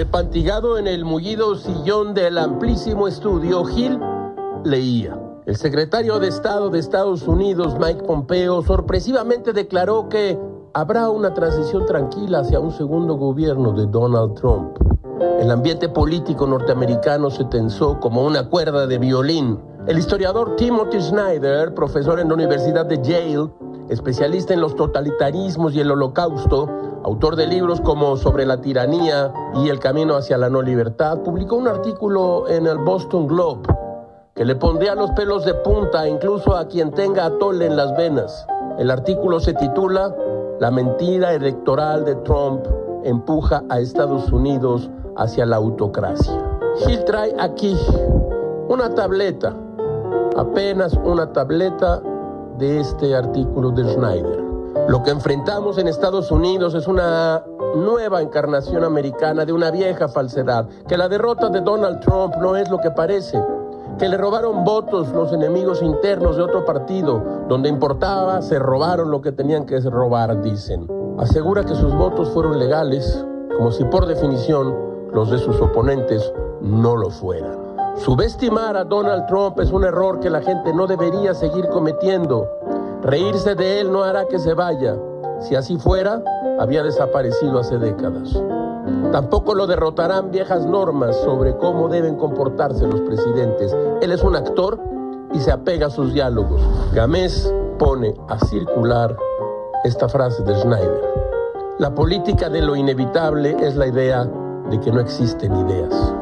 Empantigado en el mullido sillón del amplísimo estudio, Gil leía. El secretario de Estado de Estados Unidos, Mike Pompeo, sorpresivamente declaró que habrá una transición tranquila hacia un segundo gobierno de Donald Trump. El ambiente político norteamericano se tensó como una cuerda de violín. El historiador Timothy Snyder, profesor en la Universidad de Yale, especialista en los totalitarismos y el holocausto, autor de libros como Sobre la tiranía y El camino hacia la no libertad, publicó un artículo en el Boston Globe que le pondría los pelos de punta incluso a quien tenga atole en las venas. El artículo se titula La mentira electoral de Trump empuja a Estados Unidos hacia la autocracia. Gil trae aquí una tableta, apenas una tableta de este artículo de Schneider. Lo que enfrentamos en Estados Unidos es una nueva encarnación americana de una vieja falsedad, que la derrota de Donald Trump no es lo que parece que le robaron votos los enemigos internos de otro partido. Donde importaba, se robaron lo que tenían que robar, dicen. Asegura que sus votos fueron legales, como si por definición los de sus oponentes no lo fueran. Subestimar a Donald Trump es un error que la gente no debería seguir cometiendo. Reírse de él no hará que se vaya. Si así fuera, había desaparecido hace décadas. Tampoco lo derrotarán viejas normas sobre cómo deben comportarse los presidentes. Él es un actor y se apega a sus diálogos. Gamés pone a circular esta frase de Schneider. La política de lo inevitable es la idea de que no existen ideas.